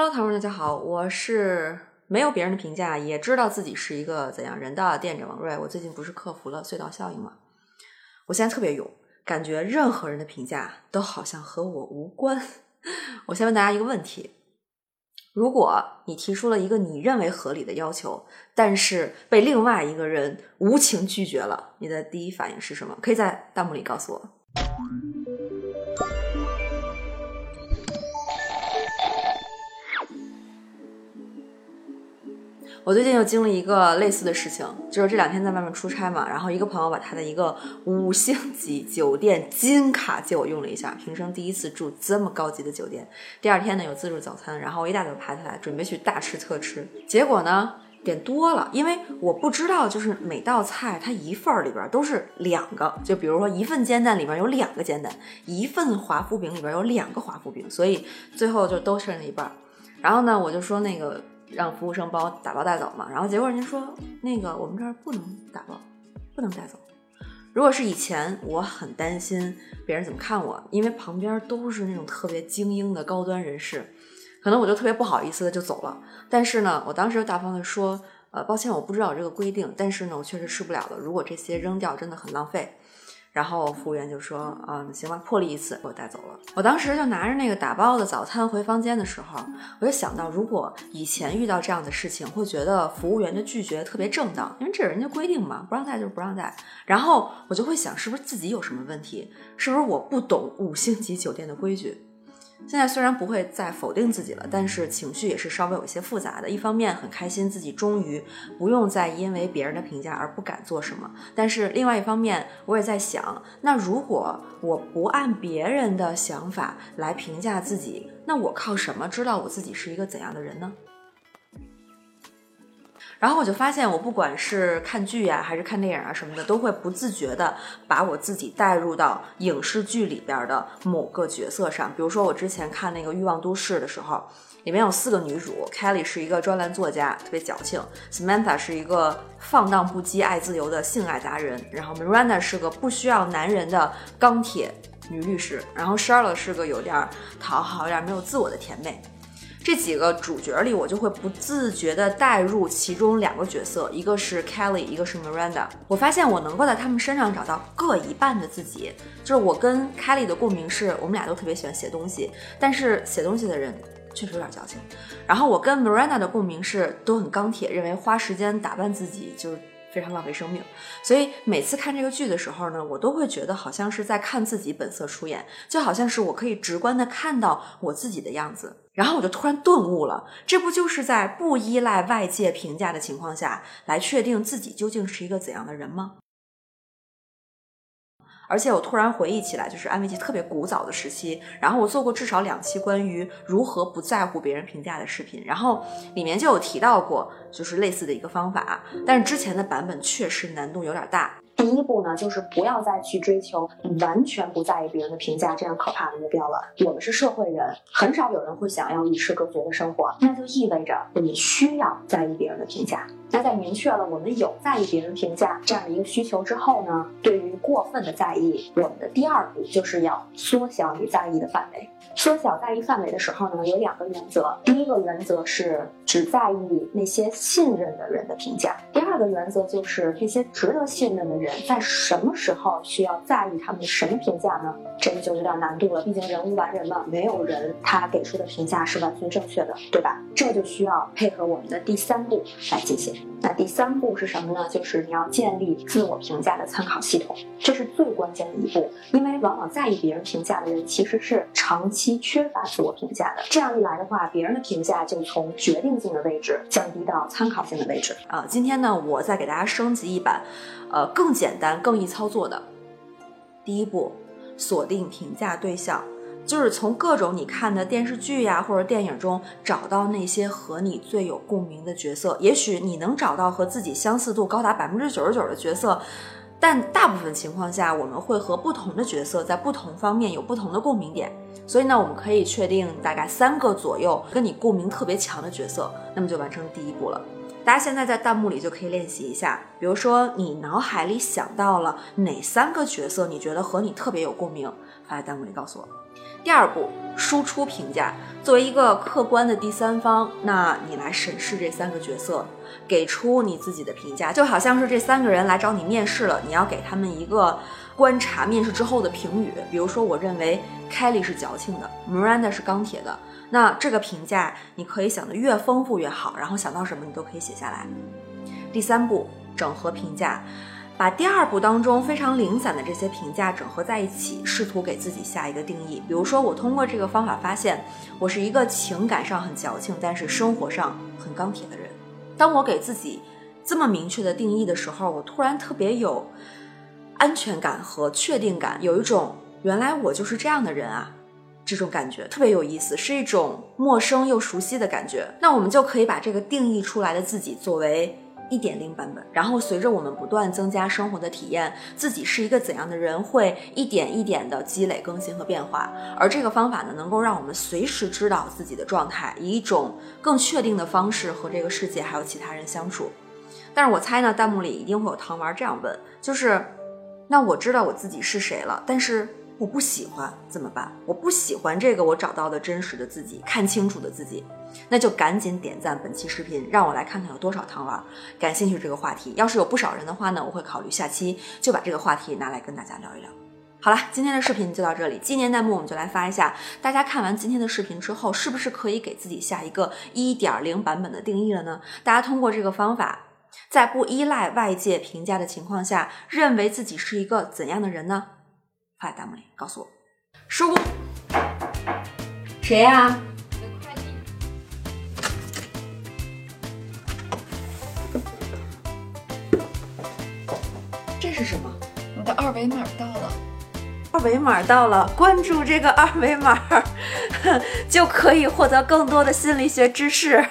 Hello，朋友们，大家好，我是没有别人的评价，也知道自己是一个怎样人的店长王瑞。我最近不是克服了隧道效应吗？我现在特别勇，感觉任何人的评价都好像和我无关。我先问大家一个问题：如果你提出了一个你认为合理的要求，但是被另外一个人无情拒绝了，你的第一反应是什么？可以在弹幕里告诉我。我最近又经历一个类似的事情，就是这两天在外面出差嘛，然后一个朋友把他的一个五星级酒店金卡借我用了一下，平生第一次住这么高级的酒店。第二天呢有自助早餐，然后我一大早爬起来准备去大吃特吃，结果呢点多了，因为我不知道就是每道菜它一份儿里边都是两个，就比如说一份煎蛋里边有两个煎蛋，一份华夫饼里边有两个华夫饼，所以最后就都剩了一半。然后呢我就说那个。让服务生帮我打包带走嘛，然后结果人家说那个我们这儿不能打包，不能带走。如果是以前，我很担心别人怎么看我，因为旁边都是那种特别精英的高端人士，可能我就特别不好意思的就走了。但是呢，我当时大方的说，呃，抱歉，我不知道这个规定，但是呢，我确实吃不了了。如果这些扔掉，真的很浪费。然后服务员就说：“啊，行吧，破例一次，给我带走了。”我当时就拿着那个打包的早餐回房间的时候，我就想到，如果以前遇到这样的事情，会觉得服务员的拒绝特别正当，因为这是人家规定嘛，不让带就是不让带。然后我就会想，是不是自己有什么问题？是不是我不懂五星级酒店的规矩？现在虽然不会再否定自己了，但是情绪也是稍微有一些复杂的。一方面很开心自己终于不用再因为别人的评价而不敢做什么，但是另外一方面我也在想，那如果我不按别人的想法来评价自己，那我靠什么知道我自己是一个怎样的人呢？然后我就发现，我不管是看剧呀，还是看电影啊什么的，都会不自觉的把我自己带入到影视剧里边的某个角色上。比如说，我之前看那个《欲望都市》的时候，里面有四个女主，Kelly 是一个专栏作家，特别矫情；Samantha 是一个放荡不羁、爱自由的性爱达人；然后 Miranda 是个不需要男人的钢铁女律师；然后 Charlotte 是个有点讨好、有点没有自我的甜妹。这几个主角里，我就会不自觉地带入其中两个角色，一个是 Kelly，一个是 Miranda。我发现我能够在他们身上找到各一半的自己。就是我跟 Kelly 的共鸣是，我们俩都特别喜欢写东西，但是写东西的人确实有点矫情。然后我跟 Miranda 的共鸣是，都很钢铁，认为花时间打扮自己就是。非常浪费生命，所以每次看这个剧的时候呢，我都会觉得好像是在看自己本色出演，就好像是我可以直观的看到我自己的样子，然后我就突然顿悟了，这不就是在不依赖外界评价的情况下来确定自己究竟是一个怎样的人吗？而且我突然回忆起来，就是安慰剂特别古早的时期，然后我做过至少两期关于如何不在乎别人评价的视频，然后里面就有提到过，就是类似的一个方法，但是之前的版本确实难度有点大。第一步呢，就是不要再去追求完全不在意别人的评价这样可怕的目标了。我们是社会人，很少有人会想要与世隔绝的生活，那就意味着你需要在意别人的评价。那在明确了我们有在意别人评价这样的一个需求之后呢，对于过分的在意，我们的第二步就是要缩小你在意的范围。缩小在意范围的时候呢，有两个原则。第一个原则是只在意那些信任的人的评价。第二个原则就是这些值得信任的人在什么时候需要在意他们的什么评价呢？这个就有点难度了。毕竟人无完人嘛，没有人他给出的评价是完全正确的，对吧？这就需要配合我们的第三步来进行。那第三步是什么呢？就是你要建立自我评价的参考系统，这是最关键的一步。因为往往在意别人评价的人，其实是长期。缺乏自我评价的，这样一来的话，别人的评价就从决定性的位置降低到参考性的位置啊。今天呢，我再给大家升级一版，呃，更简单、更易操作的。第一步，锁定评价对象，就是从各种你看的电视剧呀或者电影中找到那些和你最有共鸣的角色。也许你能找到和自己相似度高达百分之九十九的角色。但大部分情况下，我们会和不同的角色在不同方面有不同的共鸣点，所以呢，我们可以确定大概三个左右跟你共鸣特别强的角色，那么就完成第一步了。大家现在在弹幕里就可以练习一下，比如说你脑海里想到了哪三个角色，你觉得和你特别有共鸣，发在弹幕里告诉我。第二步，输出评价。作为一个客观的第三方，那你来审视这三个角色，给出你自己的评价，就好像是这三个人来找你面试了，你要给他们一个观察面试之后的评语。比如说，我认为 Kelly 是矫情的，Miranda 是钢铁的。那这个评价你可以想的越丰富越好，然后想到什么你都可以写下来。第三步，整合评价。把第二步当中非常零散的这些评价整合在一起，试图给自己下一个定义。比如说，我通过这个方法发现，我是一个情感上很矫情，但是生活上很钢铁的人。当我给自己这么明确的定义的时候，我突然特别有安全感和确定感，有一种原来我就是这样的人啊，这种感觉特别有意思，是一种陌生又熟悉的感觉。那我们就可以把这个定义出来的自己作为。一点零版本，然后随着我们不断增加生活的体验，自己是一个怎样的人，会一点一点的积累、更新和变化。而这个方法呢，能够让我们随时知道自己的状态，以一种更确定的方式和这个世界还有其他人相处。但是我猜呢，弹幕里一定会有糖丸这样问，就是，那我知道我自己是谁了，但是。我不喜欢怎么办？我不喜欢这个我找到的真实的自己，看清楚的自己，那就赶紧点赞本期视频，让我来看看有多少糖丸感兴趣这个话题。要是有不少人的话呢，我会考虑下期就把这个话题拿来跟大家聊一聊。好了，今天的视频就到这里。纪念弹幕我们就来发一下，大家看完今天的视频之后，是不是可以给自己下一个一点零版本的定义了呢？大家通过这个方法，在不依赖外界评价的情况下，认为自己是一个怎样的人呢？发在弹幕里告诉我，收工。谁呀？快递。这是什么？你的二维码到了。二维码到了，关注这个二维码，就可以获得更多的心理学知识。